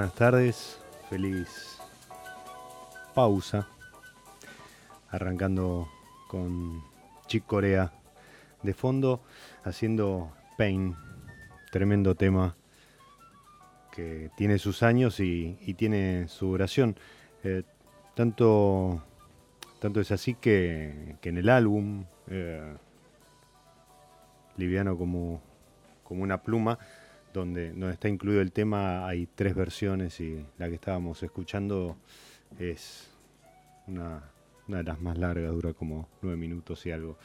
Buenas tardes, feliz pausa. Arrancando con Chick Corea de fondo, haciendo Pain, tremendo tema que tiene sus años y, tiene su duración. Eh, tanto, tanto es así que, en el álbum, eh, liviano como, como una pluma, donde, donde está incluido el tema, hay tres versiones y la que estábamos escuchando es una, de las más largas, dura como nueve minutos y algo.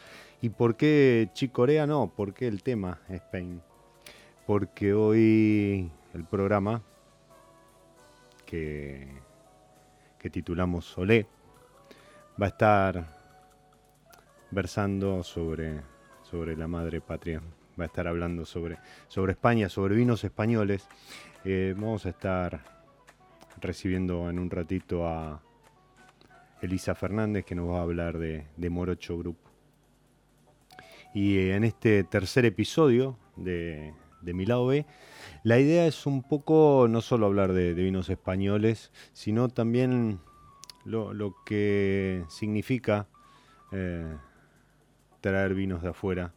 ¿Y por qué Chicorea no? ¿Por qué el tema Spain? Porque hoy el programa que, que titulamos Solé va a estar versando sobre, sobre la madre patria. Va a estar hablando sobre, sobre España, sobre vinos españoles. Eh, vamos a estar recibiendo en un ratito a Elisa Fernández que nos va a hablar de, Morocho Group. Y eh, en este tercer episodio de, de Mi Lado B, la idea es un poco no solo hablar de, vinos españoles, sino también lo, que significa eh, traer vinos de afuera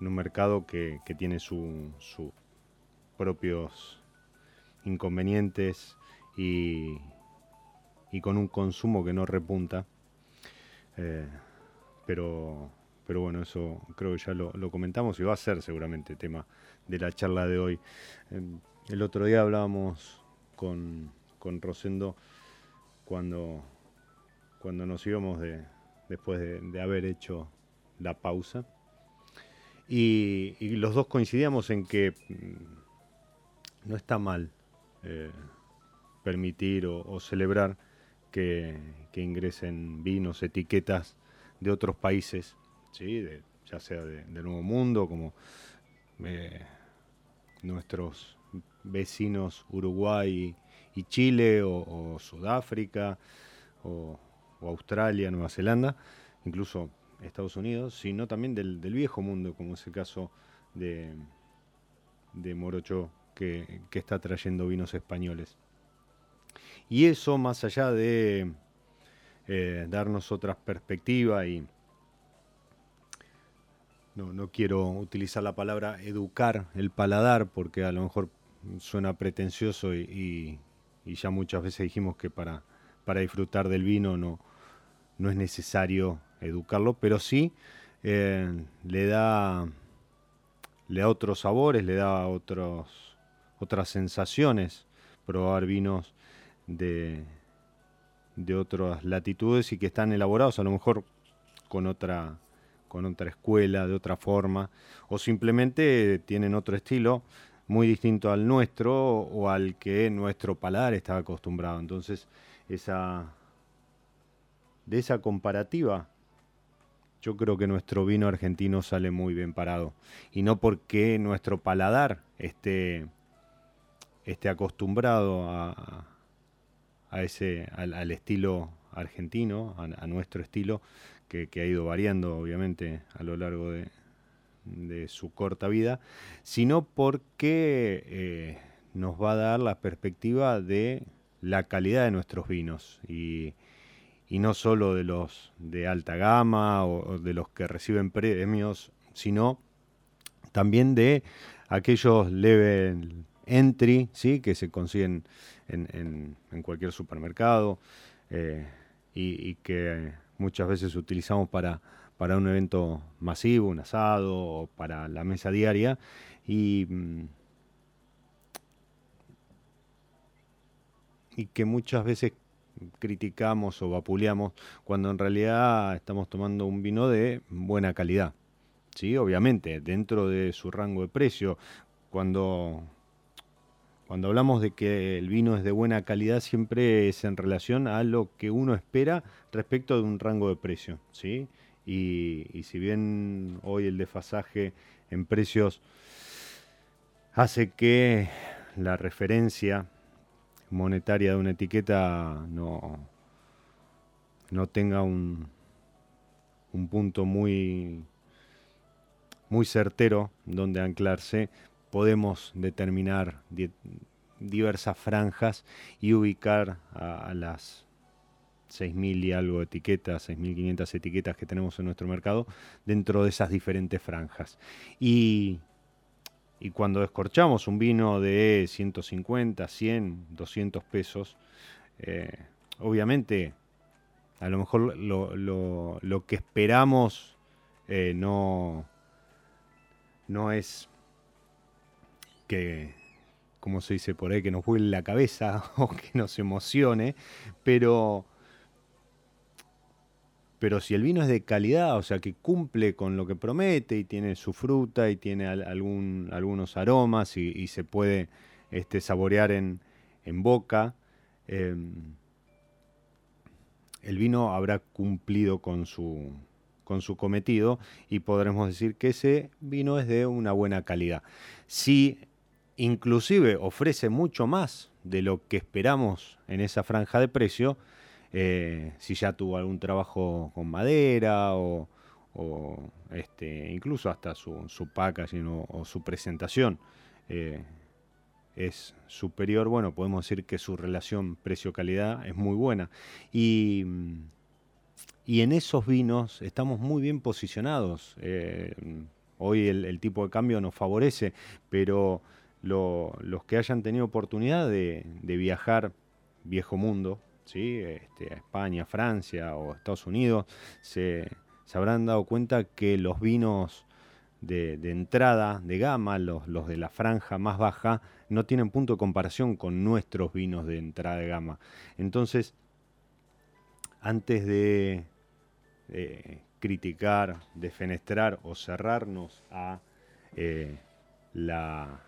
en un mercado que, tiene sus propios inconvenientes y, con un consumo que no repunta. Eh, pero, pero bueno, eso creo que ya lo, comentamos y va a ser seguramente tema de la charla de hoy. Em, el otro día hablábamos con, Rosendo cuando, cuando nos íbamos de, después de haber hecho la pausa. Y, los dos coincidíamos en que mm, no está mal eh, permitir o, celebrar que, ingresen vinos, etiquetas de otros países, ¿sí? ya sea del Nuevo Mundo, como eh, nuestros vecinos Uruguay y Chile, o, Sudáfrica, o Australia, Nueva Zelanda, incluso Estados Unidos, sino también del, viejo mundo, como es el caso de, de Morocho, que, está trayendo vinos españoles. Y eso, más allá de eh, darnos otra perspectiva y no, no, quiero utilizar la palabra educar el paladar porque a lo mejor suena pretencioso y, y, ya muchas veces dijimos que para, para disfrutar del vino no, no es necesario educarlo, pero sí eh, le da le da otros sabores, le da otros, otras sensaciones probar vinos de, de otras latitudes y que están elaborados a lo mejor con otra, con otra escuela, de otra forma, o simplemente tienen otro estilo muy distinto al nuestro o al que nuestro paladar está acostumbrado. Entonces, esa, de esa comparativa yo creo que nuestro vino argentino sale muy bien parado. Y no porque nuestro paladar esté, esté acostumbrado a, a ese, al, estilo argentino, a, nuestro estilo, que, ha ido variando obviamente a lo largo de, de su corta vida, sino porque eh, nos va a dar la perspectiva de la calidad de nuestros vinos. Y, y no solo de los de alta gama o, de los que reciben premios, sino también de aquellos level entry, ¿sí? que se consiguen en, cualquier supermercado eh, y, que muchas veces utilizamos para, para un evento masivo, un asado o para la mesa diaria. Y, mm, y que muchas veces criticamos o vapuleamos cuando en realidad estamos tomando un vino de buena calidad. Sí, obviamente, dentro de su rango de precio. Cuando, cuando hablamos de que el vino es de buena calidad, siempre es en relación a lo que uno espera respecto de un rango de precio. ¿sí? Y, y si bien hoy el desfasaje en precios hace que la referencia monetaria de una etiqueta no, no tenga un, un punto muy, muy certero donde anclarse, podemos determinar diversas franjas y ubicar a, las 6.000 y algo etiquetas, 6.500 etiquetas que tenemos en nuestro mercado dentro de esas diferentes franjas. Y y cuando descorchamos un vino de 150, 100, 200 pesos, eh, obviamente a lo mejor lo, que esperamos eh, no, no es que, como se dice por ahí, que nos vuele la cabeza o que nos emocione, pero pero si el vino es de calidad, o sea que cumple con lo que promete y tiene su fruta y tiene algún, algunos aromas y, se puede este, saborear en, boca, em, el vino habrá cumplido con su, con su cometido y podremos decir que ese vino es de una buena calidad. Si inclusive ofrece mucho más de lo que esperamos en esa franja de precio, eh, si ya tuvo algún trabajo con madera o, este, incluso hasta su, su packaging o, su presentación eh, es superior, bueno, podemos decir que su relación precio-calidad es muy buena. Y y en esos vinos estamos muy bien posicionados. Eh, hoy el, tipo de cambio nos favorece, pero los que hayan tenido oportunidad de, viajar viejo mundo, ¿sí? Este, a España, Francia o Estados Unidos, se, habrán dado cuenta que los vinos de, entrada, de gama, los, los, de la franja más baja, no tienen punto de comparación con nuestros vinos de entrada de gama. Entonces, antes de, eh, criticar, defenestrar o cerrarnos a eh, la,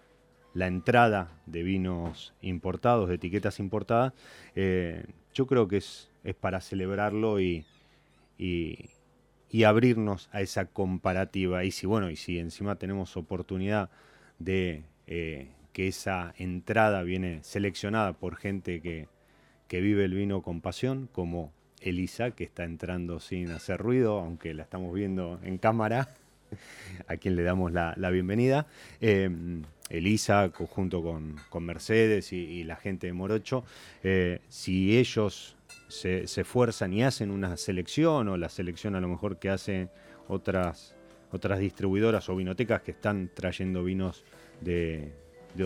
entrada de vinos importados, de etiquetas importadas, eh, yo creo que es, es para celebrarlo y, y, abrirnos a esa comparativa. Y si, bueno, y si encima tenemos oportunidad de que esa entrada viene seleccionada por gente que, que vive el vino con pasión, como Elisa, que está entrando sin hacer ruido, aunque la estamos viendo en cámara, a quien le damos la, bienvenida. Em, Elisa, junto con, Mercedes y, la gente de Morocho, eh, si ellos se, esfuerzan y hacen una selección, o la selección a lo mejor que hacen otras, otras distribuidoras o vinotecas que están trayendo vinos de, de,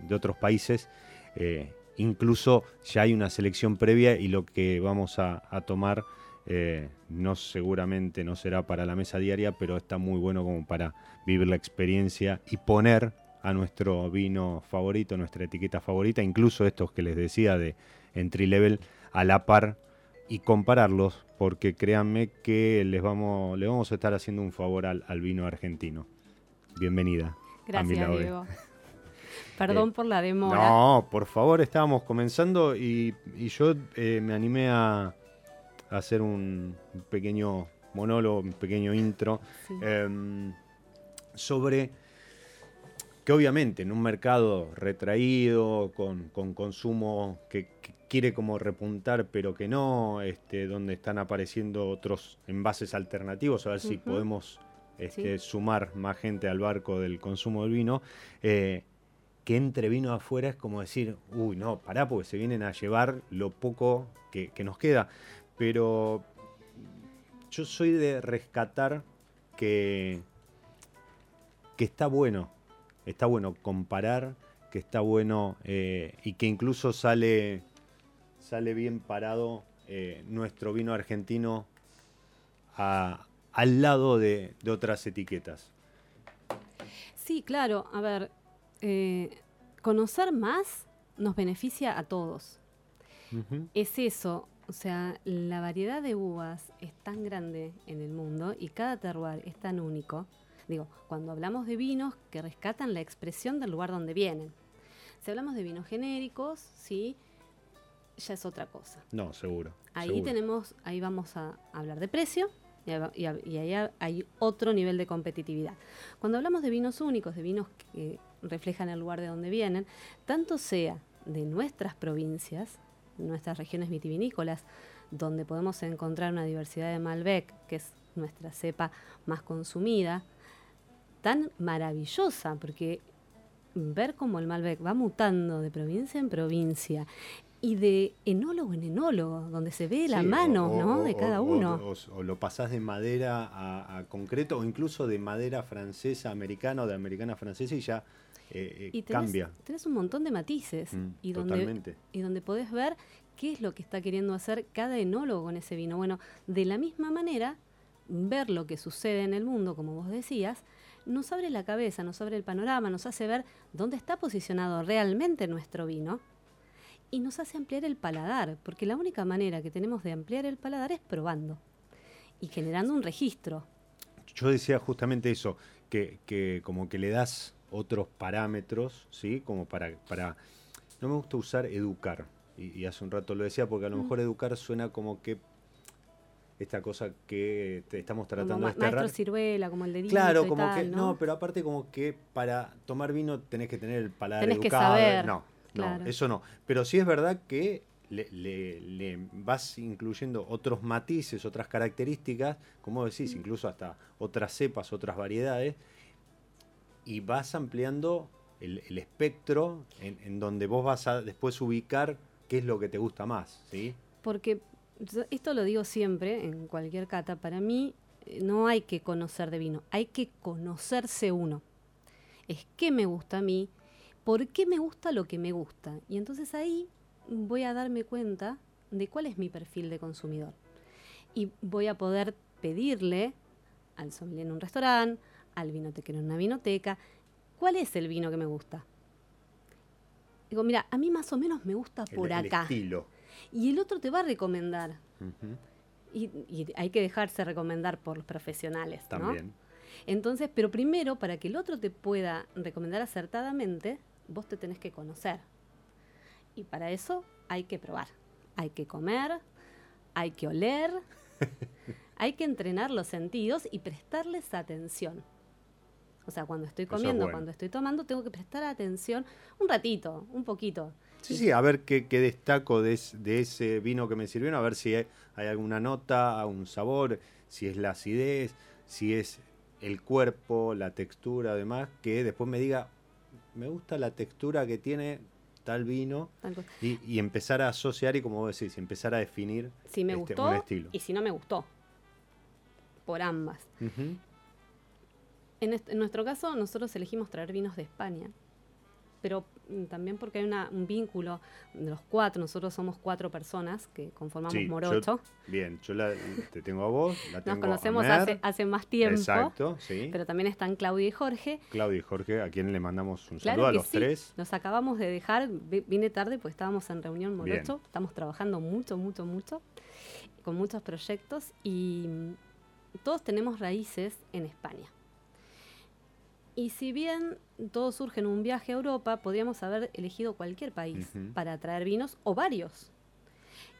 de otros países, eh, incluso ya hay una selección previa y lo que vamos a, tomar eh, no seguramente no será para la mesa diaria, pero está muy bueno como para vivir la experiencia y poner a nuestro vino favorito, nuestra etiqueta favorita, incluso estos que les decía de entry level a la par y compararlos, porque créanme que les vamos, le vamos a estar haciendo un favor al, vino argentino. Bienvenida. Gracias, Diego. Perdón eh, por la demora. No, por favor, estábamos comenzando y, yo eh, me animé a, hacer un pequeño monólogo, un pequeño intro em, sobre que obviamente en un mercado retraído, con, consumo que, quiere como repuntar pero que no, este, donde están apareciendo otros envases alternativos, a ver si podemos este, sumar más gente al barco del consumo del vino. Eh, que entre vino afuera es como decir, uy, no, pará, porque se vienen a llevar lo poco que, nos queda. Pero yo soy de rescatar que, que está bueno, está bueno comparar, que está bueno eh, y que incluso sale, sale bien parado eh, nuestro vino argentino al lado de, de otras etiquetas. Sí, claro, a ver, eh, conocer más nos beneficia a todos. Es eso, o sea, la variedad de uvas es tan grande en el mundo y cada terroir es tan único. Digo, cuando hablamos de vinos que rescatan la expresión del lugar donde vienen. Si hablamos de vinos genéricos, sí, ya es otra cosa. No, seguro. Ahí tenemos, ahí vamos a hablar de precio, y, ahí hay otro nivel de competitividad. Cuando hablamos de vinos únicos, de vinos que reflejan el lugar de donde vienen, tanto sea de nuestras provincias, nuestras regiones vitivinícolas, donde podemos encontrar una diversidad de Malbec, que es nuestra cepa más consumida, tan maravillosa, porque ver cómo el Malbec va mutando de provincia en provincia y de enólogo en enólogo, donde se ve la mano ¿no? de cada uno. O, lo pasás de madera a, concreto, o incluso de madera francesa, americana o de americana francesa y ya eh, eh, cambia. Tenés un montón de matices mm, y, donde, y donde podés ver qué es lo que está queriendo hacer cada enólogo con ese vino. Bueno, de la misma manera, ver lo que sucede en el mundo, como vos decías, nos abre la cabeza, nos abre el panorama, nos hace ver dónde está posicionado realmente nuestro vino y nos hace ampliar el paladar, porque la única manera que tenemos de ampliar el paladar es probando. y generando un registro. Yo decía justamente eso, que, que como que le das otros parámetros, ¿sí? Como para, para... No me gusta usar educar, y, y hace un rato lo decía, porque a lo Mm. mejor educar suena como que esta cosa que te estamos Como tratando ma- de desterrar. maestro ciruela, como el dedito Claro, y como tal, que no, pero aparte como que para tomar vino tenés que tener el paladar Tenés que educado. saber, No, claro. no, eso no. Pero sí es verdad que le, le- le vas incluyendo otros matices, otras características, como decís, Mm. incluso hasta otras cepas, otras variedades, y vas ampliando el, el espectro en, en donde vos vas a después ubicar qué es lo que te gusta más, ¿sí? Porque esto lo digo siempre en cualquier cata, para mí eh, no hay que conocer de vino, hay que conocerse uno. Es qué me gusta a mí, por qué me gusta lo que me gusta. Y entonces ahí voy a darme cuenta de cuál es mi perfil de consumidor. Y voy a poder pedirle al sommelier en un restaurante, al vinotequero en una vinoteca, cuál es el vino que me gusta. Digo, mira, a mí más o menos me gusta El- por el acá. estilo. Y el otro te va a recomendar. Y, y hay que dejarse recomendar por los profesionales, ¿no? También. Entonces, pero primero, para que el otro te pueda recomendar acertadamente, vos te tenés que conocer. Y para eso hay que probar. Hay que comer, hay que oler, hay que entrenar los sentidos y prestarles atención. O sea, cuando estoy es comiendo, bueno. cuando estoy tomando, tengo que prestar atención un ratito, un poquito. Sí, sí, a ver qué, qué destaco de, es- de ese vino que me sirvieron, a ver si hay, hay alguna nota, un sabor, si es la acidez, si es el cuerpo, la textura, además, que después me diga, me gusta la textura que tiene tal vino, y, y empezar a asociar y, como vos decís, empezar a definir Si me este, gustó un estilo. y si no me gustó. Por ambas. En, en nuestro caso, nosotros elegimos traer vinos de España, pero también porque hay una- un vínculo de los cuatro, nosotros somos cuatro personas que conformamos Sí, yo- Morocho. Bien, yo la, te tengo a vos, la tengo Nos conocemos a Mer, hace, hace más tiempo, Exacto, sí. pero también están Claudia y Jorge. Claudio y Jorge, a quien le mandamos un Claro saludo a los sí, tres. Nos acabamos de dejar, vi- vine tarde pues estábamos en reunión Bien. Morocho, estamos trabajando mucho, mucho, mucho, con muchos proyectos y mm, todos tenemos raíces en España. Y si bien todo surge en un viaje a Europa, podríamos haber elegido cualquier país para traer vinos o varios.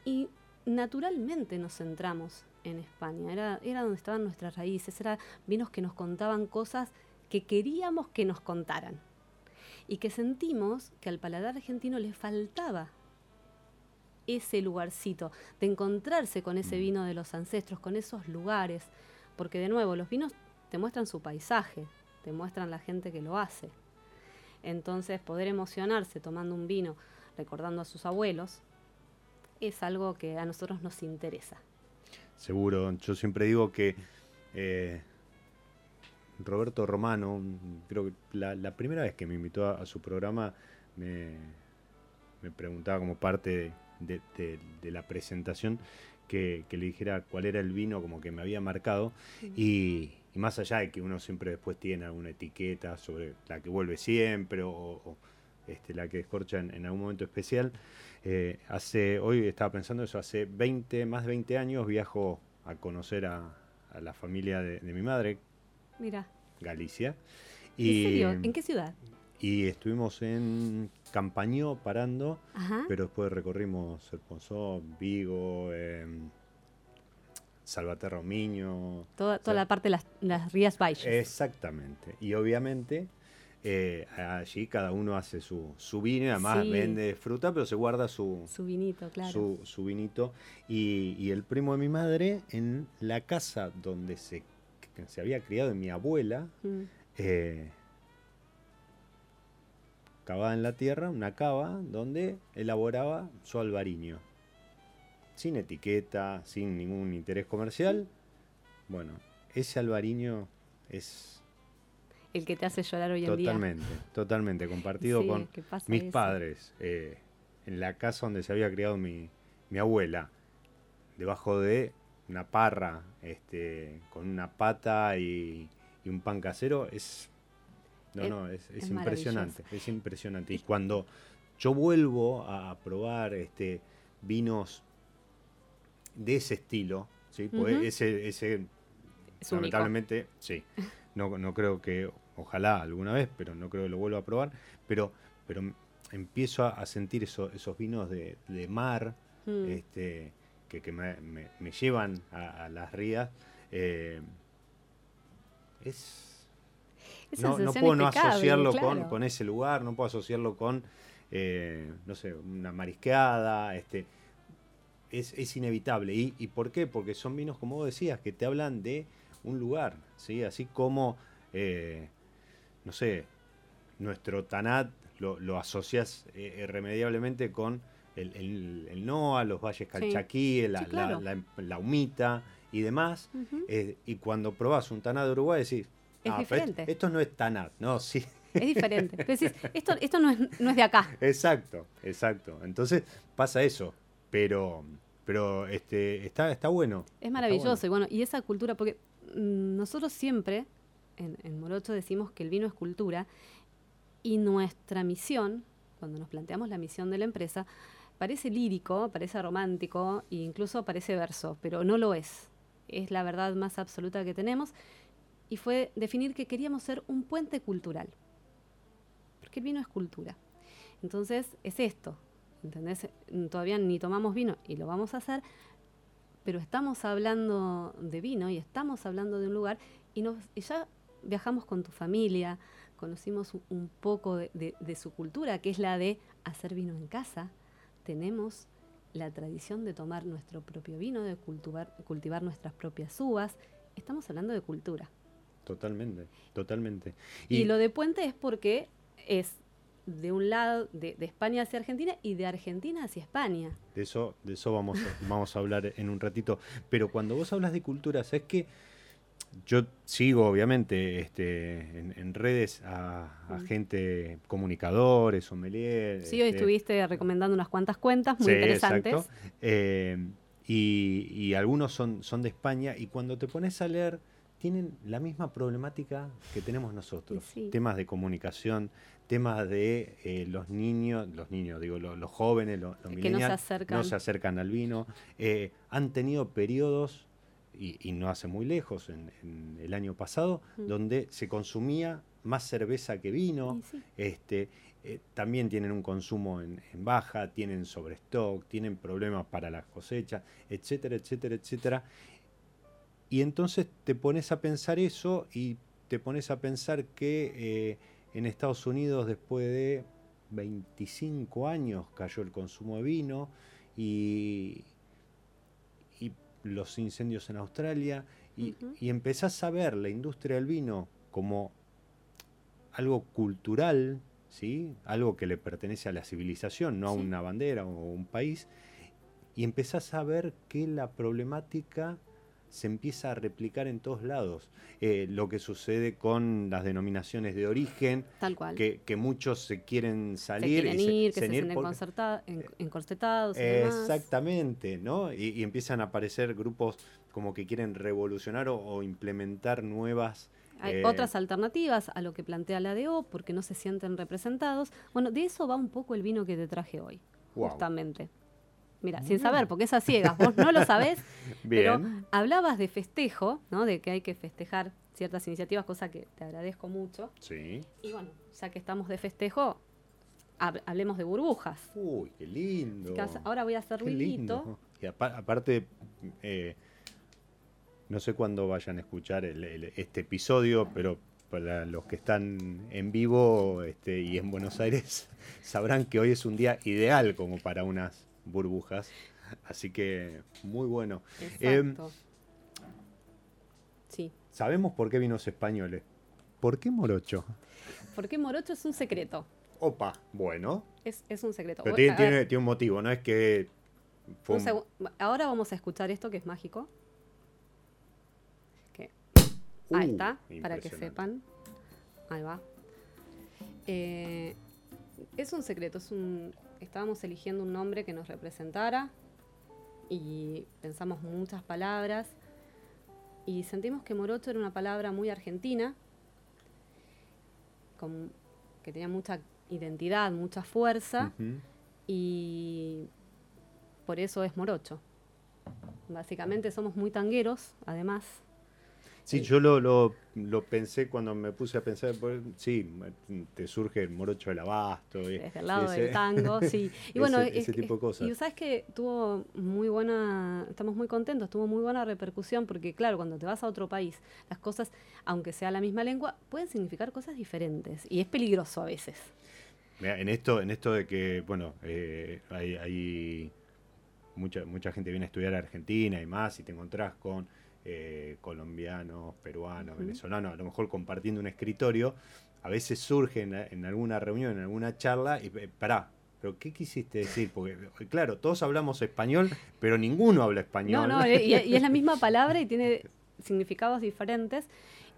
Y naturalmente nos centramos en España, era, era donde estaban nuestras raíces, eran vinos que nos contaban cosas que queríamos que nos contaran. Y que sentimos que al paladar argentino le faltaba ese lugarcito, de encontrarse con ese Mm. vino de los ancestros, con esos lugares, porque de nuevo los vinos te muestran su paisaje, te muestran la gente que lo hace. Entonces poder emocionarse tomando un vino, recordando a sus abuelos, es algo que a nosotros nos interesa. Seguro, yo siempre digo que eh, Roberto Romano, creo que la, la primera vez que me invitó a, a su programa, me, me preguntaba como parte de, de- de la presentación que, que le dijera cuál era el vino como que me había marcado y, y más allá de que uno siempre después tiene alguna etiqueta sobre la que vuelve siempre o, o, este, la que escorcha en, en algún momento especial, eh, hace, hoy estaba pensando eso, hace 20, más de 20 años viajo a conocer a, a la familia de, de mi madre, Mira, Galicia. ¿en Y, serio? ¿En qué ciudad? y estuvimos en Campañó parando, Ajá. pero después recorrimos El Ponzón, Vigo, em, Salvaterra Miño. Toda, toda o sea, la parte de las, las Rías Baixas. Exactamente. Y obviamente eh, allí cada uno hace su, su vino y además Sí. vende fruta, pero se guarda su, Su vinito, claro. su, su vinito. Y, y el primo de mi madre, en la casa donde se, se había criado mi abuela, Mm. eh, cavada en la tierra, una cava donde elaboraba su albariño. Sin etiqueta, sin ningún interés comercial. Bueno, ese albariño es El que te hace llorar hoy en día. totalmente, totalmente compartido Sí, con mis eso. padres, eh, en la casa donde se había criado mi, mi abuela, debajo de una parra, este, con una pata y, y un pan casero, es, no, Es- no, es, es es impresionante, es impresionante. Y cuando yo vuelvo a, a probar este, vinos de ese estilo, ¿sí? Ujú. ese, ese Es único. lamentablemente, sí. No, no creo que, ojalá alguna vez, pero no creo que lo vuelva a probar. Pero, pero empiezo a, a sentir eso- esos vinos de, de mar Mm. este, que, que me, me- me llevan a, a las rías. eh, es. No, puedo no asociarlo con, con ese lugar, no puedo asociarlo con, eh, no sé, una marisqueada. Este, es, es inevitable. ¿Y, ¿Y por qué? Porque son vinos, como vos decías, que te hablan de un lugar, ¿sí? Así como, eh, no sé, nuestro Tanat lo, lo asocias eh, irremediablemente con el, el, el NOA, los valles Calchaquí, la, Sí, la- claro. la, la humita y demás. Eh, y cuando probás un Tanat de Uruguay decís, Es "Ah, diferente. Esto, esto no es Tanat, no, sí. Es diferente. Pero decís, esto, esto no, es, no es de acá. Exacto, exacto. Entonces pasa eso, pero, pero este, está, está bueno. Es maravilloso. Y bueno. bueno, y esa cultura, porque mm, nosotros siempre en, en Morocho decimos que el vino es cultura y nuestra misión, cuando nos planteamos la misión de la empresa, parece lírico, parece romántico e incluso parece verso, pero no lo es. Es la verdad más absoluta que tenemos y fue definir que queríamos ser un puente cultural. Porque el vino es cultura. Entonces es esto, ¿entendés? Todavía ni tomamos vino y lo vamos a hacer, pero estamos hablando de vino y estamos hablando de un lugar y, nos, y ya viajamos con tu familia, conocimos un, poco de, de- de su cultura, que es la de hacer vino en casa. Tenemos la tradición de tomar nuestro propio vino, de cultivar, cultivar nuestras propias uvas. Estamos hablando de cultura. Totalmente, totalmente. Y, lo de puente es porque es de un lado, de, de España hacia Argentina y de Argentina hacia España. De eso, de eso vamos, a, vamos a hablar en un ratito. Pero cuando vos hablas de cultura, ¿sabes qué? Yo sigo, obviamente, este, en, en redes a, a Mm. gente, comunicadores, sommeliers. Sí, hoy este, estuviste recomendando unas cuantas cuentas muy Sí, interesantes. exacto. Eh, y, y algunos son, son de España y cuando te pones a leer tienen la misma problemática que tenemos nosotros. Sí. Temas de comunicación, temas de eh, los niños, los niños, digo, los, los jóvenes, los, los Que no se acercan. no se acercan al vino. Eh, han tenido periodos, y, y no hace muy lejos, en, en el año pasado, Mm. donde se consumía más cerveza que vino. Sí. Este, eh, también tienen un consumo en, en baja, tienen sobrestock, tienen problemas para la cosecha, etcétera, etcétera, etcétera. Y entonces te pones a pensar eso y te pones a pensar que eh, en Estados Unidos después de 25 años cayó el consumo de vino y, y los incendios en Australia y, empezás a ver la industria del vino como algo cultural, ¿sí? algo que le pertenece a la civilización, no a una bandera o un país, y empezás a ver que la problemática se empieza a replicar en todos lados. Eh, lo que sucede con las denominaciones de origen, Tal cual. que, que muchos se quieren se salir quieren y se- que se se- sienten encorsetados. Exactamente, ¿no? Y, y empiezan a aparecer grupos como que quieren revolucionar o, o implementar nuevas... Hay eh, otras alternativas a lo que plantea la DO porque no se sienten representados. Bueno, de eso va un poco el vino que te traje hoy, justamente. Mira, sin saber, porque es a ciegas, vos no lo sabés, pero hablabas de festejo, ¿no? De que hay que festejar ciertas iniciativas, cosa que te agradezco mucho. Sí. Y bueno, ya que estamos de festejo, hab- hablemos de burbujas. Uy, qué lindo. Ahora voy a hacer ruidito. Y apa- aparte, eh, no sé cuándo vayan a escuchar el- el- este episodio, pero para los que están en vivo este, y en Buenos Aires, sabrán que hoy es un día ideal como para unas burbujas. Así que muy bueno. Em, Exacto. sí. Sabemos por qué vinos españoles. ¿Por qué morocho? Porque Morocho es un secreto. Opa, bueno. Es, es un secreto. Pero tiene, tiene- tiene un motivo, no es que... un Ahora vamos a escuchar esto que es mágico. Que Ahí Uh, está, para que sepan. Ahí va. Eh, es un secreto, es un. Estábamos eligiendo un nombre que nos representara y pensamos muchas palabras y sentimos que morocho era una palabra muy argentina, con- que tenía mucha identidad, mucha fuerza y por eso es morocho. Básicamente somos muy tangueros, además. Sí, yo lo, lo, lo, pensé cuando me puse a pensar, pues, sí, te surge el morocho del abasto. Desde el lado del tango, sí. Y bueno, ese, tipo de cosas. Y sabes que tuvo muy buena, estamos muy contentos, tuvo muy buena repercusión, porque claro, cuando te vas a otro país, las cosas, aunque sea la misma lengua, pueden significar cosas diferentes. Y es peligroso a veces. en esto, en esto de que, bueno, eh, hay, hay mucha, mucha gente viene a estudiar a Argentina y más, y te encontrás con eh, colombianos, peruanos, venezolanos, a lo mejor compartiendo un escritorio, a veces surge en, alguna reunión, en alguna charla, y eh, pará, ¿pero qué quisiste decir? Porque, claro, todos hablamos español, pero ninguno habla español. No, no, y, es la misma palabra y tiene significados diferentes,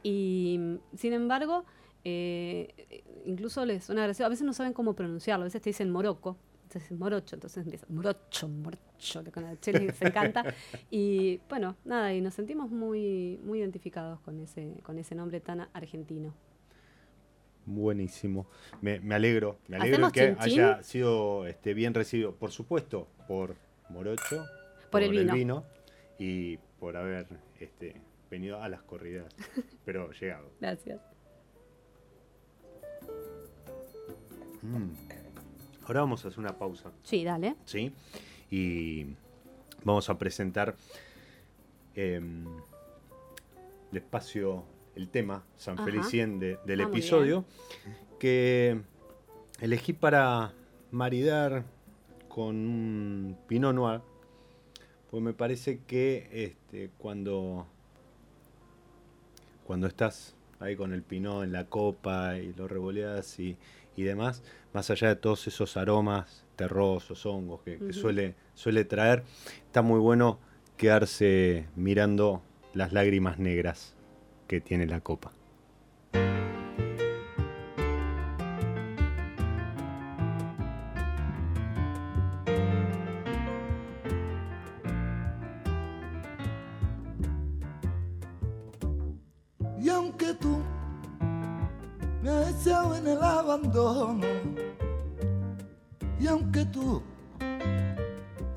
y sin embargo, eh, incluso les suena gracioso, a veces no saben cómo pronunciarlo, a veces te dicen moroco, entonces morocho, entonces empieza morocho, morocho, que con el chile se encanta. Y bueno, nada, y nos sentimos muy, muy identificados con ese, con ese nombre tan argentino. Buenísimo. Me, me alegro, me alegro que haya sido este, bien recibido, por supuesto, por Morocho, por, el, vino. y por haber este, venido a las corridas, pero llegado. Gracias. Mm. Ahora vamos a hacer una pausa. Sí, dale. Sí. Y vamos a presentar despacio el tema San Felicien del ah, episodio que elegí para maridar con un Pinot Noir. Pues me parece que este, cuando, cuando estás ahí con el Pinot en la copa y lo revoleas y, y demás, más allá de todos esos aromas terrosos, hongos que, suele, suele traer, está muy bueno quedarse mirando las lágrimas negras que tiene la copa. Y aunque tú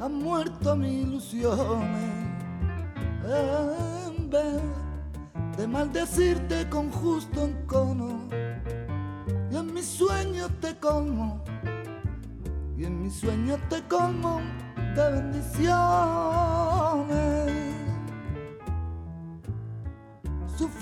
has muerto mi ilusiones, en vez de maldecirte con justo encono, y en mis sueños te como, y en mis sueños te como de bendiciones.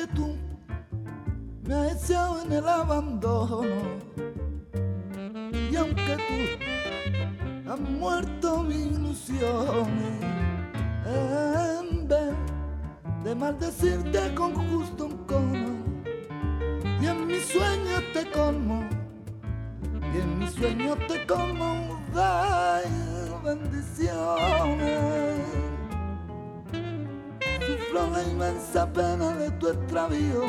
Aunque tú me has echado en el abandono, y aunque tú has muerto mi ilusión, en vez de maldecirte extravío.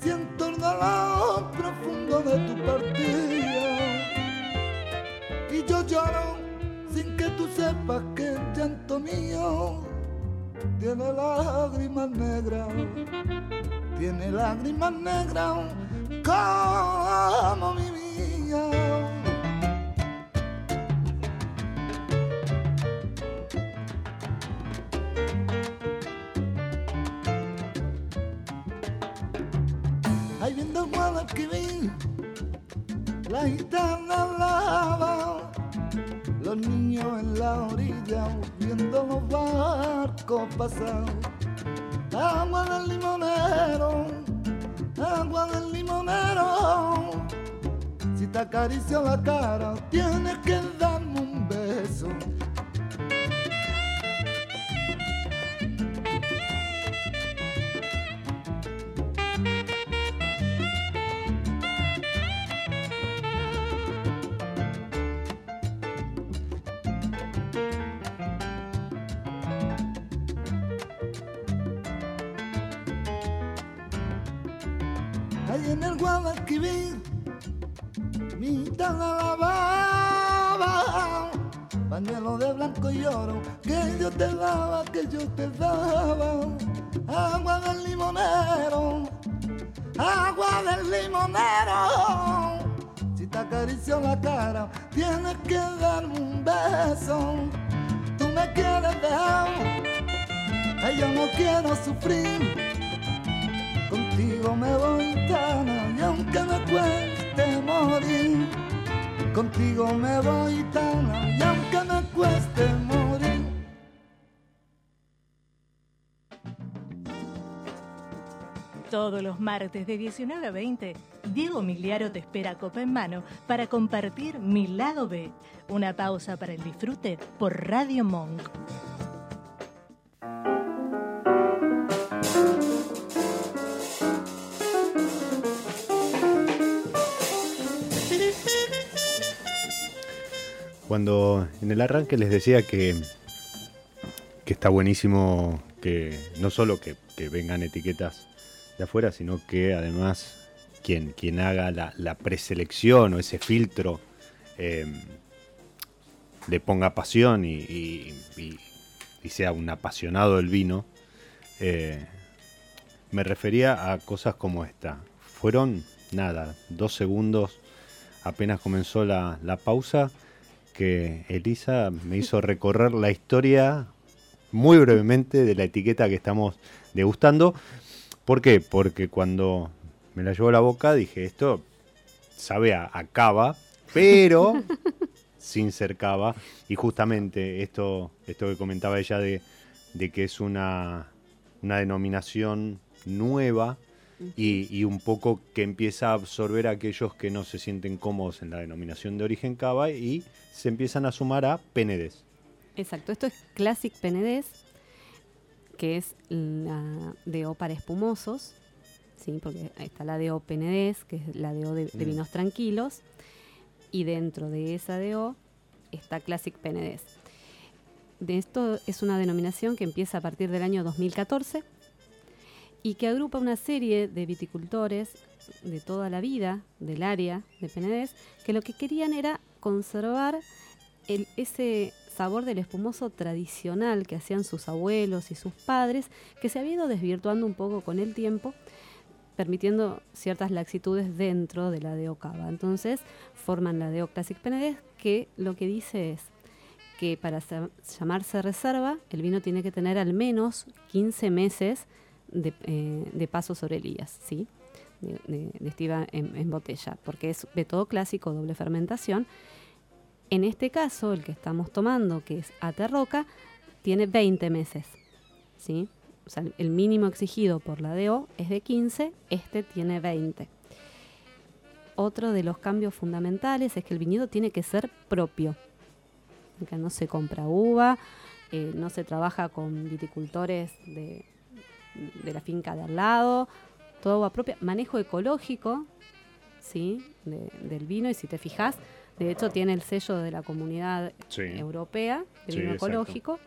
Siento el dolor profundo de tu partida. Y yo lloro sin que tú sepas que el llanto mío tiene lágrimas negras. Tiene lágrimas negras como mi vida. Si te acaricio la quiero sufrir. Contigo me voy tan y aunque me cueste morir, contigo me voy tan y aunque me cueste morir. Todos los martes de 19 a 20, Diego Miliaro te espera copa en mano para compartir Mi Lado B, una pausa para el disfrute por Radio Monk. Cuando en el arranque les decía que, que está buenísimo que no solo que, vengan etiquetas de afuera, sino que además quien, quien haga la, preselección o ese filtro eh, le ponga pasión y, y- y- y sea un apasionado del vino, eh, me refería a cosas como esta. Fueron, nada, dos segundos apenas comenzó la, la pausa que Elisa me hizo recorrer la historia muy brevemente de la etiqueta que estamos degustando. ¿Por qué? Porque cuando me la llevó a la boca dije, esto sabe a, a cava, pero sin ser cava. Y justamente esto, esto que comentaba ella de, de que es una, una denominación nueva y, y un poco que empieza a absorber a aquellos que no se sienten cómodos en la denominación de origen cava y se empiezan a sumar a Penedés. Exacto, esto es Classic Penedés, que es la DO para espumosos, ¿sí? porque está la DO Penedés, que es la DO de, de Mm. vinos tranquilos, y dentro de esa DO está Classic Penedés. De esto es una denominación que empieza a partir del año 2014 y que agrupa una serie de viticultores de toda la vida del área de Penedés que lo que querían era conservar ese sabor del espumoso tradicional que hacían sus abuelos y sus padres, que se había ido desvirtuando un poco con el tiempo, permitiendo ciertas laxitudes dentro de la DO Cava. Entonces forman la DO Classic Penedés, que lo que dice es que para llamarse reserva, el vino tiene que tener al menos 15 meses de, eh, paso sobre elías, ¿sí? De, estiva en, botella, porque es método clásico, doble fermentación. En este caso, el que estamos tomando, que es Aterroca, tiene 20 meses, ¿sí? o sea, el mínimo exigido por la DO es de 15, este tiene 20. Otro de los cambios fundamentales es que el viñedo tiene que ser propio. No se compra uva, eh, no se trabaja con viticultores de, de la finca de al lado, todo uva propia. Manejo ecológico, ¿sí? del vino, y si te fijas, de hecho tiene el sello de la comunidad europea de vino ecológico.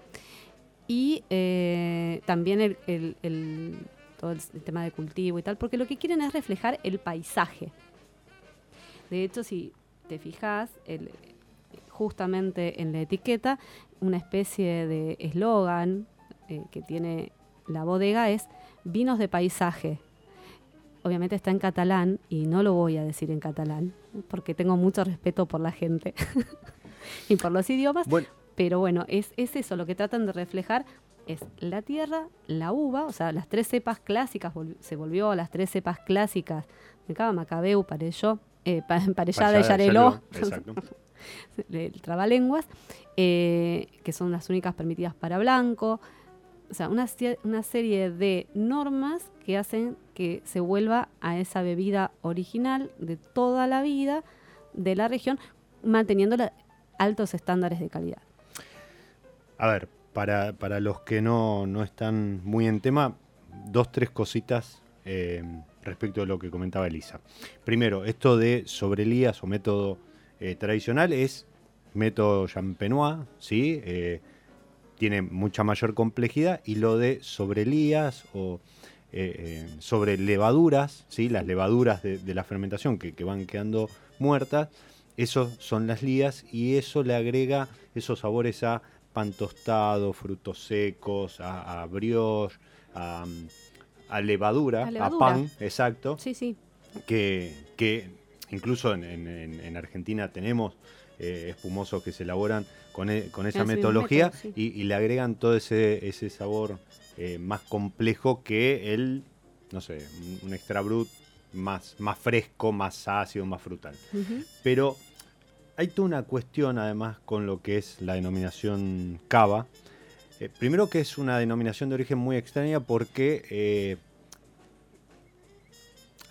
Y eh, también el, todo el, tema de cultivo y tal, porque lo que quieren es reflejar el paisaje. De hecho, si te fijas, justamente en la etiqueta, una especie de eslogan eh, que tiene la bodega es vinos de paisaje. Obviamente está en catalán y no lo voy a decir en catalán porque tengo mucho respeto por la gente y por los idiomas. Pero bueno, es, es eso, lo que tratan de reflejar es la tierra, la uva, o sea, las tres cepas clásicas, se volvió a las tres cepas clásicas de Cava, Macabeu, Parelló, eh, Parellada de Yareló, el trabalenguas, eh, que son las únicas permitidas para blanco, o sea, una, una serie de normas que hacen que se vuelva a esa bebida original de toda la vida de la región, manteniendo altos estándares de calidad. A ver, para, los que no, están muy en tema, dos, tres cositas eh, respecto a lo que comentaba Elisa. Primero, esto de sobrelías o método eh, tradicional es método champenois, ¿sí? Eh, tiene mucha mayor complejidad y lo de sobrelías o eh, sobre levaduras, ¿sí? las levaduras de, la fermentación que, van quedando muertas, eso son las lías y eso le agrega esos sabores a pan tostado, frutos secos, a, brioche, a, levadura, a, pan, exacto. Sí, sí. Que, que incluso en, Argentina tenemos eh, espumosos que se elaboran con, e, esa metodología y, le agregan todo ese, ese sabor eh, más complejo que el, no sé, un, extra brut más, más fresco, más ácido, más frutal. Pero hay toda una cuestión además con lo que es la denominación cava. Eh, primero que es una denominación de origen muy extraña porque eh,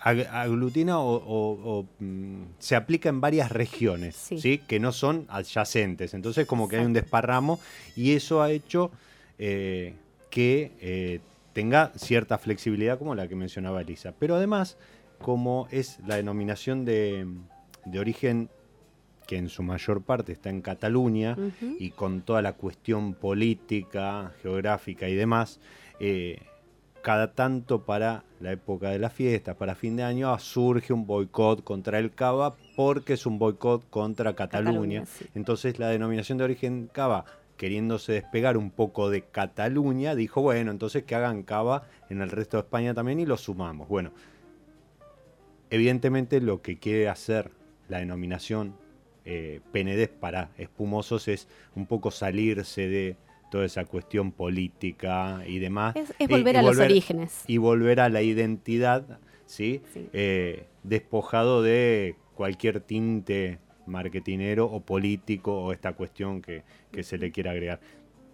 aglutina o, mm, se aplica en varias regiones, sí. que no son adyacentes. Entonces como que hay un desparramo y eso ha hecho eh, que eh, tenga cierta flexibilidad como la que mencionaba Elisa. Pero además, como es la denominación de, origen que en su mayor parte está en Cataluña y con toda la cuestión política, geográfica y demás, eh, cada tanto para la época de la fiesta, para fin de año, surge un boicot contra el Cava porque es un boicot contra Cataluña. Entonces la denominación de origen Cava, queriéndose despegar un poco de Cataluña, dijo, bueno, entonces que hagan Cava en el resto de España también y lo sumamos. Bueno, evidentemente lo que quiere hacer la denominación eh, para espumosos es un poco salirse de toda esa cuestión política y demás. Es, volver a los orígenes. Y volver a la identidad, ¿sí? Eh, despojado de cualquier tinte marketinero o político o esta cuestión que, se le quiera agregar.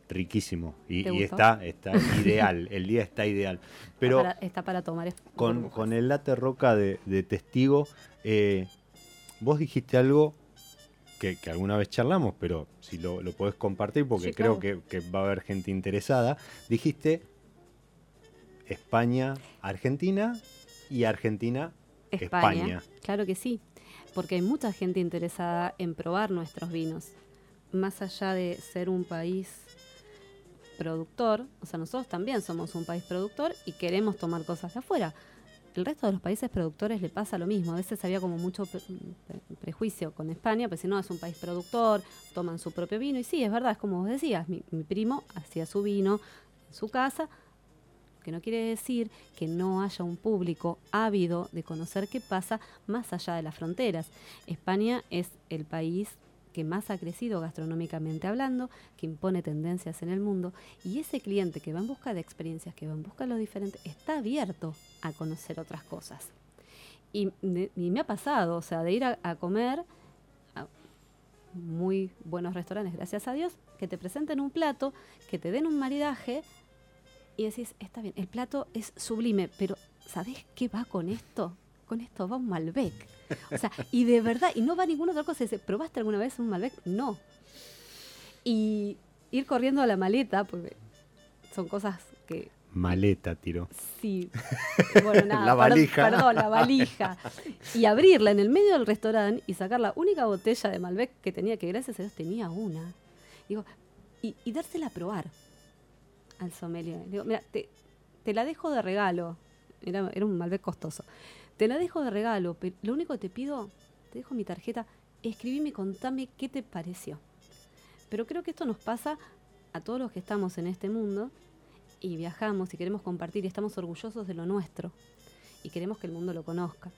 Riquísimo. Y, está, está ideal. El día está ideal. Pero está para, tomar. Con, con, el late roca de, testigo, eh, vos dijiste algo que, alguna vez charlamos, pero si lo, lo podés compartir porque creo que, va a haber gente interesada. Dijiste España, Argentina y Argentina, España. Claro que sí, porque hay mucha gente interesada en probar nuestros vinos. Más allá de ser un país productor, o sea, nosotros también somos un país productor y queremos tomar cosas de afuera el resto de los países productores le pasa lo mismo. A veces había como mucho prejuicio con España, pues si no, es un país productor, toman su propio vino. Y sí, es verdad, es como vos decías, mi, primo hacía su vino en su casa, que no quiere decir que no haya un público ávido de conocer qué pasa más allá de las fronteras. España es el país que más ha crecido gastronómicamente hablando, que impone tendencias en el mundo, y ese cliente que va en busca de experiencias, que va en busca de lo diferente, está abierto a conocer otras cosas. Y, me ha pasado, o sea, de ir a, comer a muy buenos restaurantes, gracias a Dios, que te presenten un plato, que te den un maridaje y decís, está bien, el plato es sublime, pero ¿sabés qué va con esto? Con esto va un Malbec. O sea, y de verdad, y no va ninguna otra cosa. Dice, ¿probaste alguna vez un Malbec? No. Y ir corriendo a la maleta, porque son cosas que Maleta tiró. Sí. Bueno, nada, La valija. Perdón, la valija. Y abrirla en el medio del restaurante y sacar la única botella de Malbec que tenía, que gracias a Dios tenía una. Digo, y, y dársela a probar al sommelier. Digo, mira, te, te la dejo de regalo. Era, era un Malbec costoso. Te la dejo de regalo, pero lo único que te pido, te dejo mi tarjeta, escribime y contame qué te pareció. Pero creo que esto nos pasa a todos los que estamos en este mundo y viajamos y queremos compartir y estamos orgullosos de lo nuestro y queremos que el mundo lo conozca.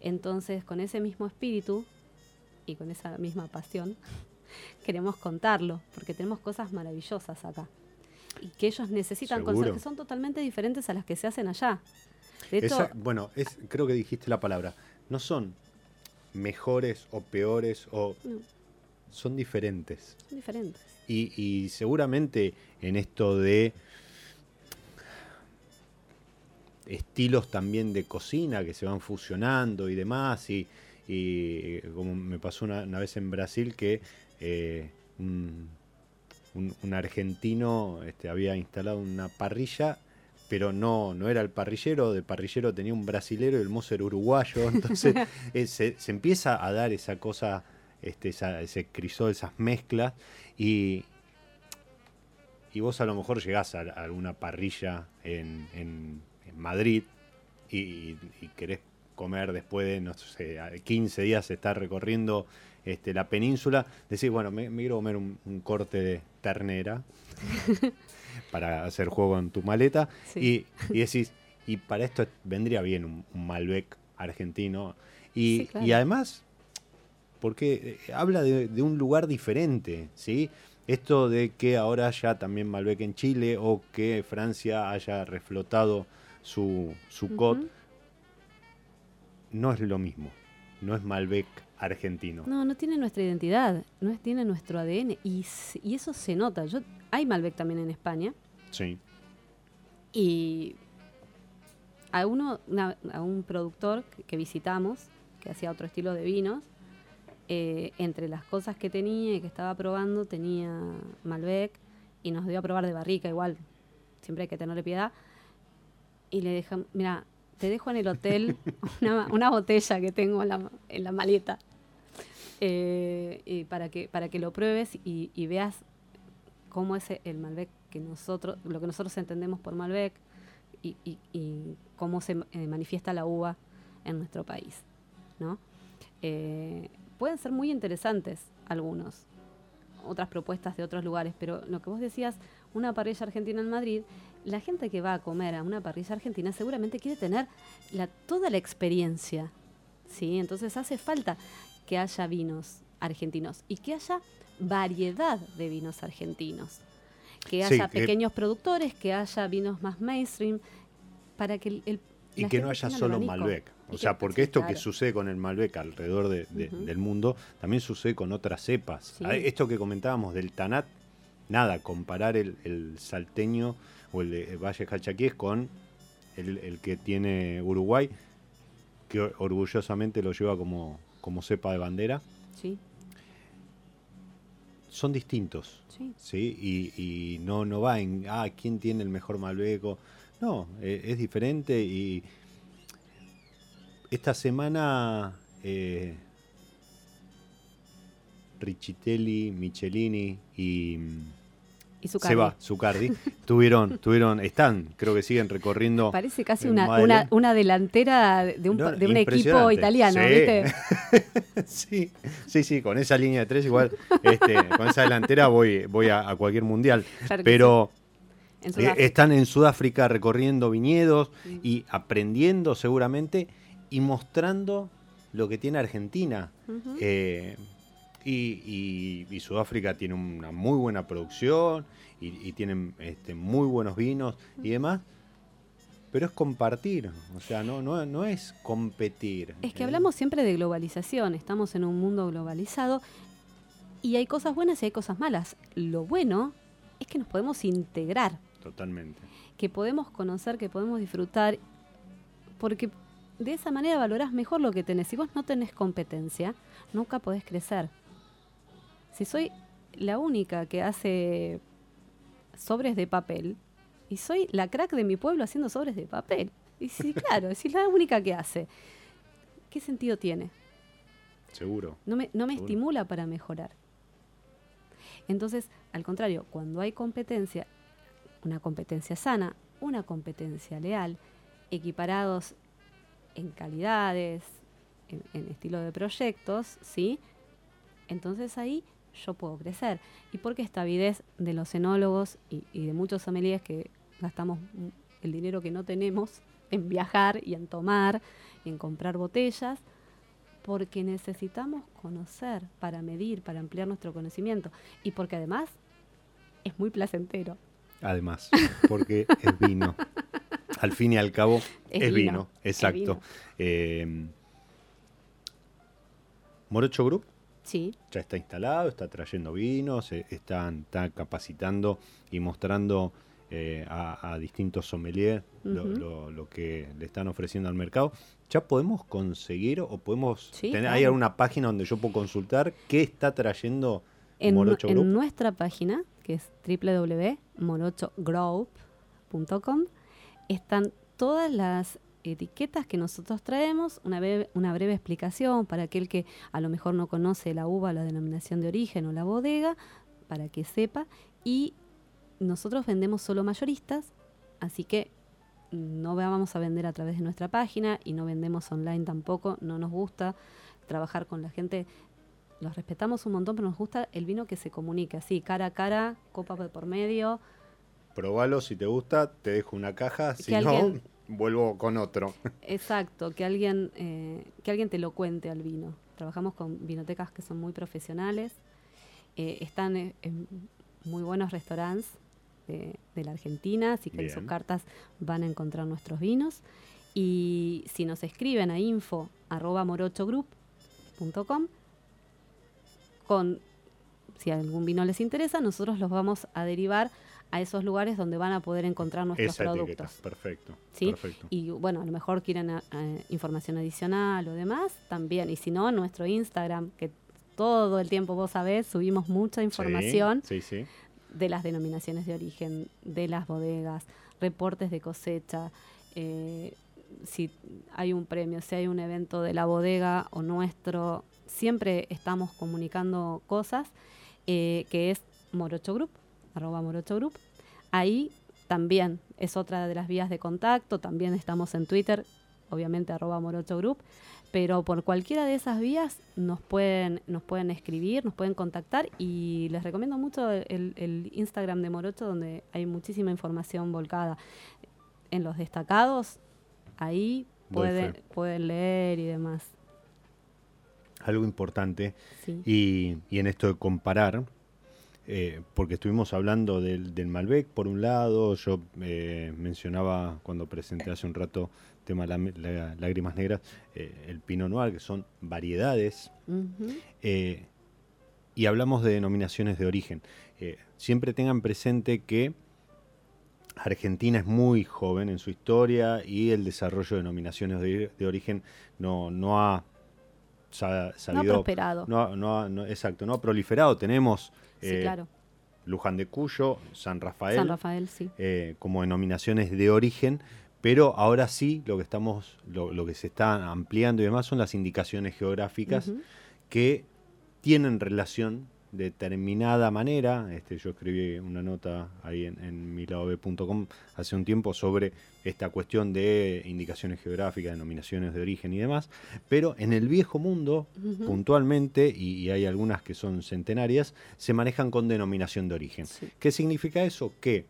Entonces, con ese mismo espíritu y con esa misma pasión, queremos contarlo, porque tenemos cosas maravillosas acá y que ellos necesitan conocer, que son totalmente diferentes a las que se hacen allá. De hecho, Esa- bueno, es, creo que dijiste la palabra. No son mejores o peores o no, son diferentes. son diferentes. Y, y seguramente en esto de estilos también de cocina que se van fusionando y demás, y, y como me pasó una, una vez en Brasil que eh, un, un- un argentino este, había instalado una parrilla, pero no, no era el parrillero, del parrillero tenía un brasilero y el mozo era uruguayo, entonces eh, se, se empieza a dar esa cosa, este, esa- ese crisol, esas mezclas, y, y vos a lo mejor llegás a, a alguna parrilla en, en- en Madrid y, y querés comer después de, no sé, a 15 días estar recorriendo este, la península, decís, bueno, me, me quiero comer un, un corte de ternera para hacer juego en tu maleta Sí. y, y decís, y para esto vendría bien un, un Malbec argentino. Y, Sí, claro. y además, porque eh, habla de, de un lugar diferente, ¿sí? Esto de que ahora haya también Malbec en Chile o que Francia haya reflotado su, su cot, Ujú. no es lo mismo. No es Malbec argentino. No, no tiene nuestra identidad, no es- tiene nuestro ADN y, y eso se nota. Yo, hay Malbec también en España Sí. y a uno, una- a un productor que visitamos, que hacía otro estilo de vinos, eh, entre las cosas que tenía y que estaba probando tenía Malbec y nos dio a probar de barrica igual, siempre hay que tenerle piedad. Y le dejamos, mira, te dejo en el hotel una, una botella que tengo en la, en la maleta. eh, y para que para que lo pruebes y, y veas cómo es el Malbec que nosotros, lo que nosotros entendemos por Malbec y, y- y cómo se eh, manifiesta la uva en nuestro país, ¿no? Eh, pueden ser muy interesantes algunos, otras propuestas de otros lugares, pero lo que vos decías, una parrilla argentina en Madrid, la gente que va a comer a una parrilla argentina seguramente quiere tener la, toda la experiencia, ¿sí? Entonces hace falta que haya vinos argentinos y que haya variedad de vinos argentinos. Que haya que- pequeños productores, que haya vinos más mainstream, para que el... el- Y que no haya solo. Malbec. O sea, porque esto que sucede con el Malbec alrededor de- de- Ujú. del mundo también sucede con otras cepas. Sí. Ah, Esto que comentábamos del Tanat, nada, comparar el, el salteño o el de Valle Calchaquíes con el, el que tiene Uruguay, que or- orgullosamente lo lleva como, como cepa de bandera. Sí, Son distintos. sí. ¿sí? Y, y no, no va en, ah, ¿quién tiene el mejor Malbeco? No, eh, es diferente y esta semana eh, Richitelli, Michelini y Seba carne. Zucardi tuvieron, tuvieron, están, creo que siguen recorriendo. Parece casi una, una, una delantera de un, No, pa- de un equipo italiano, Sí. ¿viste? sí, sí, sí, con esa línea de tres igual, este, con esa delantera voy, voy a, a cualquier mundial. Claro Pero En Eh, están en Sudáfrica recorriendo viñedos Mm. y aprendiendo seguramente y mostrando lo que tiene Argentina. Eh, y, y- y Sudáfrica tiene una muy buena producción y, y tienen este, muy buenos vinos y demás. Pero es compartir, o sea, no, no, no es competir. Es que ¿eh? hablamos siempre de globalización, estamos en un mundo globalizado y hay cosas buenas y hay cosas malas. Lo bueno es que nos podemos integrar Totalmente. Que podemos conocer, que podemos disfrutar, porque de esa manera valorás mejor lo que tenés. Si vos no tenés competencia, nunca podés crecer. Si soy la única que hace sobres de papel, y soy la crack de mi pueblo haciendo sobres de papel. Y sí, claro, si es la única que hace, ¿qué sentido tiene? Seguro. No me, no me estimula para mejorar. Entonces, al contrario, cuando hay competencia, una competencia sana, una competencia leal, equiparados en calidades, en, estilo de proyectos, ¿sí? Entonces ahí yo puedo crecer. ¿Y por qué esta avidez de los enólogos y, y de muchos sommeliers que gastamos el dinero que no tenemos en viajar y en tomar y en comprar botellas? Porque necesitamos conocer para medir, para ampliar nuestro conocimiento. Y porque además es muy placentero. Además, porque es vino. Al fin y al cabo, es, vino. Exacto. Eh, Morocho Group Sí. Ya está instalado, está trayendo vinos, eh, están, capacitando y mostrando eh, a, distintos sommeliers lo, que le están ofreciendo al mercado. ¿Ya podemos conseguir o podemos tener, hay alguna página donde yo puedo consultar qué está trayendo en, Morocho Group? En nuestra página, que es www.morochogroup.com, están todas las etiquetas que nosotros traemos, una, una breve explicación para aquel que a lo mejor no conoce la uva, la denominación de origen o la bodega, para que sepa. Y nosotros vendemos solo mayoristas, así que no vamos a vender a través de nuestra página y no vendemos online tampoco, no nos gusta trabajar con la gente. Los respetamos un montón, pero nos gusta el vino que se comunique así, cara a cara, copa por medio. Probalo, si te gusta, te dejo una caja, si no, vuelvo con otro. Exacto, que alguien, eh, que alguien te lo cuente al vino. Trabajamos con vinotecas que son muy profesionales, eh, están en, muy buenos restaurantes de, la Argentina, así que en sus cartas van a encontrar nuestros vinos. Y si nos escriben a info arroba morochogroup.com con si algún vino les interesa, nosotros los vamos a derivar a esos lugares donde van a poder encontrar nuestros productos. perfecto, ¿sí? Y bueno, a lo mejor quieren eh, eh, información adicional o demás, también. Y si no, nuestro Instagram, que todo el tiempo vos sabés, subimos mucha información de las denominaciones de origen, de las bodegas, reportes de cosecha. Eh, si hay un premio, si hay un evento de la bodega o nuestro, siempre estamos comunicando cosas, que es Morocho Group arroba Morocho Group. Ahí también es otra de las vías de contacto, también estamos en Twitter, obviamente arroba Morocho Group, pero por cualquiera de esas vías nos pueden, nos pueden escribir, nos pueden contactar y les recomiendo mucho el, Instagram de Morocho donde hay muchísima información volcada. En los destacados, ahí pueden, pueden leer y demás. Algo importante, y, y en esto de comparar, eh, porque estuvimos hablando del, Malbec por un lado, yo eh, mencionaba cuando presenté hace un rato tema la, lágrimas negras, eh, el Pinot Noir, que son variedades, y hablamos de denominaciones de origen. siempre tengan presente que Argentina es muy joven en su historia y el desarrollo de denominaciones de, origen no, no ha sabido, no ha prosperado. No, exacto, no ha proliferado. Tenemos Sí, eh, claro. Luján de Cuyo, San Rafael, San Rafael sí. Eh, como denominaciones de origen, pero ahora sí lo que estamos, lo, que se está ampliando y demás son las indicaciones geográficas que tienen relación determinada manera. Este, yo escribí una nota ahí en, en miladob.com hace un tiempo sobre esta cuestión de indicaciones geográficas, denominaciones de origen y demás. Pero en el viejo mundo, puntualmente, y, hay algunas que son centenarias, se manejan con denominación de origen. ¿Qué significa eso? Que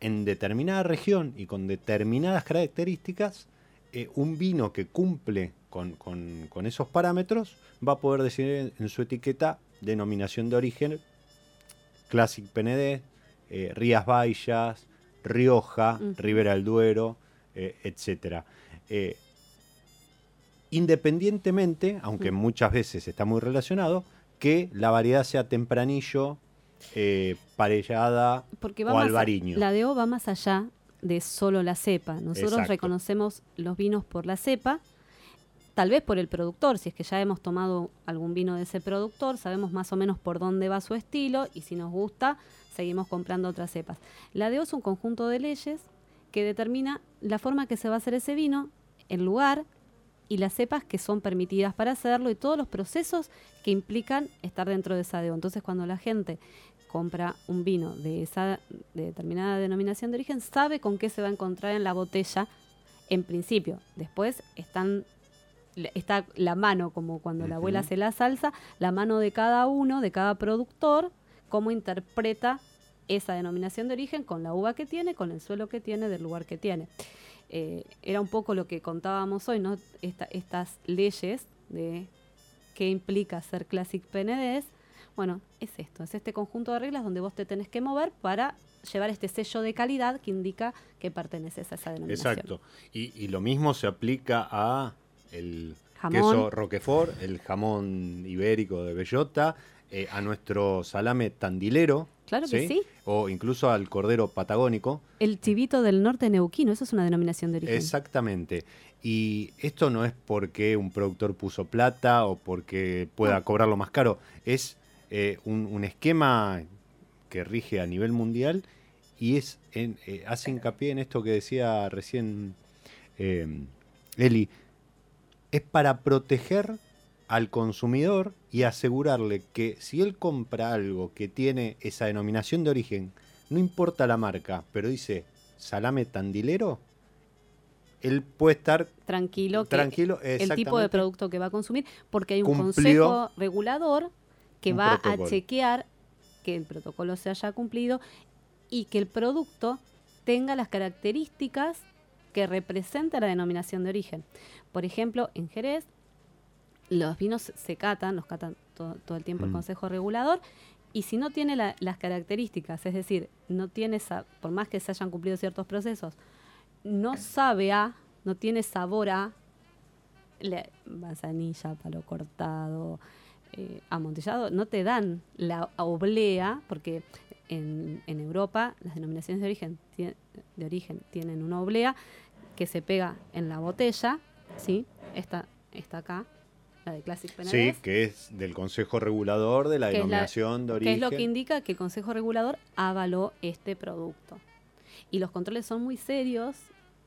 en determinada región y con determinadas características, eh, un vino que cumple con, esos parámetros va a poder decir en su etiqueta denominación de origen, Classic PND, eh, Rías Baixas, Rioja, Ribera del Duero, eh, etc. Eh, independientemente, aunque muchas veces está muy relacionado, que la variedad sea tempranillo parellada Porque va o a- albariño. la DO va más allá de solo la cepa. Nosotros Exacto. reconocemos los vinos por la cepa, tal vez por el productor, si es que ya hemos tomado algún vino de ese productor, sabemos más o menos por dónde va su estilo y si nos gusta, seguimos comprando otras cepas. La DO es un conjunto de leyes que determina la forma que se va a hacer ese vino, el lugar y las cepas que son permitidas para hacerlo y todos los procesos que implican estar dentro de esa DO. Entonces, cuando la gente compra un vino de esa de determinada denominación de origen, sabe con qué se va a encontrar en la botella en principio. Después están está la mano, como cuando la abuela hace la salsa, la mano de cada uno, de cada productor, cómo interpreta esa denominación de origen con la uva que tiene, con el suelo que tiene, del lugar que tiene. Eh, era un poco lo que contábamos hoy, ¿no? Esta- estas leyes de qué implica ser Classic PNDs. Bueno, es esto, es este conjunto de reglas donde vos te tenés que mover para llevar este sello de calidad que indica que perteneces a esa denominación. Exacto. Y, y lo mismo se aplica a el Jamón. queso Roquefort, el jamón ibérico de bellota, eh, a nuestro salame tandilero. Claro que sí. O incluso al cordero patagónico. El chivito del norte neuquino, eso es una denominación de origen. Exactamente. Y esto no es porque un productor puso plata o porque pueda No. cobrarlo más caro. Es eh, un, un esquema que rige a nivel mundial y es en- eh, hace hincapié en esto que decía recién Eli. Es para proteger al consumidor y asegurarle que si él compra algo que tiene esa denominación de origen, no importa la marca, pero dice salame tandilero, él puede estar Tranquilo, que tranquilo. el tipo de producto que va a consumir, porque hay un consejo regulador que va protocolo. a chequear que el protocolo se haya cumplido y que el producto tenga las características que representa la denominación de origen. Por ejemplo, en Jerez, los vinos se catan, los catan todo, todo el tiempo el Mm. consejo regulador, y si no tiene la- las características, es decir, no tiene por más que se hayan cumplido ciertos procesos, no sabe a, no tiene sabor a la manzanilla, palo cortado, eh, amontillado, no te dan la oblea, porque en, en Europa las denominaciones de origen, de origen tienen una oblea que se pega en la botella, ¿sí? Esta, esta acá, la de Classic Sí, Penedès, que es del Consejo Regulador de la Que denominación de que origen. es lo que indica que el Consejo Regulador avaló este producto. Y los controles son muy serios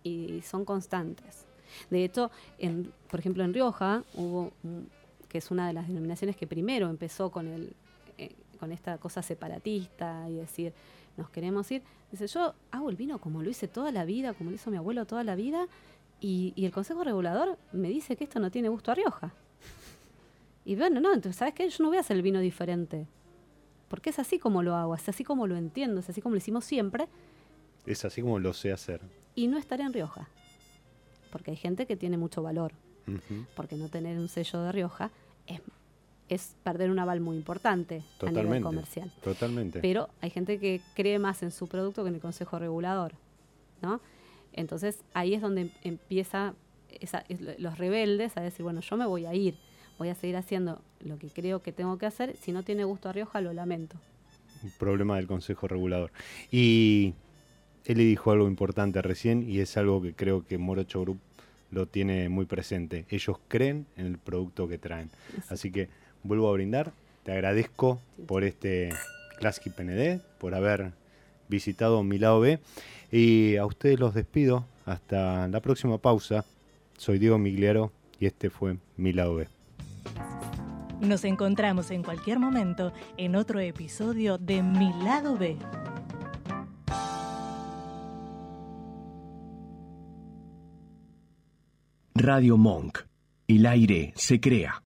y son constantes. De hecho, en, por ejemplo, en Rioja hubo, que es una de las denominaciones que primero empezó con, el, eh, con esta cosa separatista y decir, nos queremos ir. Dice, yo hago el vino como lo hice toda la vida, como lo hizo mi abuelo toda la vida, y, y el Consejo Regulador me dice que esto no tiene gusto a Rioja. Y bueno, no, entonces, ¿sabes qué? Yo no voy a hacer el vino diferente. Porque es así como lo hago, es así como lo entiendo, es así como lo hicimos siempre, Es así como lo sé hacer. y no estaré en Rioja. Porque hay gente que tiene mucho valor, porque no tener un sello de Rioja es, es perder un aval muy importante a nivel Totalmente. comercial. Totalmente. Pero hay gente que cree más en su producto que en el consejo regulador, ¿no? Entonces ahí es donde em- empieza esa- es lo- los rebeldes a decir, bueno, yo me voy a ir, voy a seguir haciendo lo que creo que tengo que hacer, si no tiene gusto a Rioja lo lamento. Un problema del Consejo Regulador. Y Eli dijo algo importante recién y es algo que creo que Morocho Group lo tiene muy presente. Ellos creen en el producto que traen. Así que vuelvo a brindar. Te agradezco por este Classic PND, por haber visitado mi lado B. Y a ustedes los despido. Hasta la próxima pausa. Soy Diego Migliaro y este fue mi lado B. Nos encontramos en cualquier momento en otro episodio de Mi Lado B. Radio Monk. El aire se crea.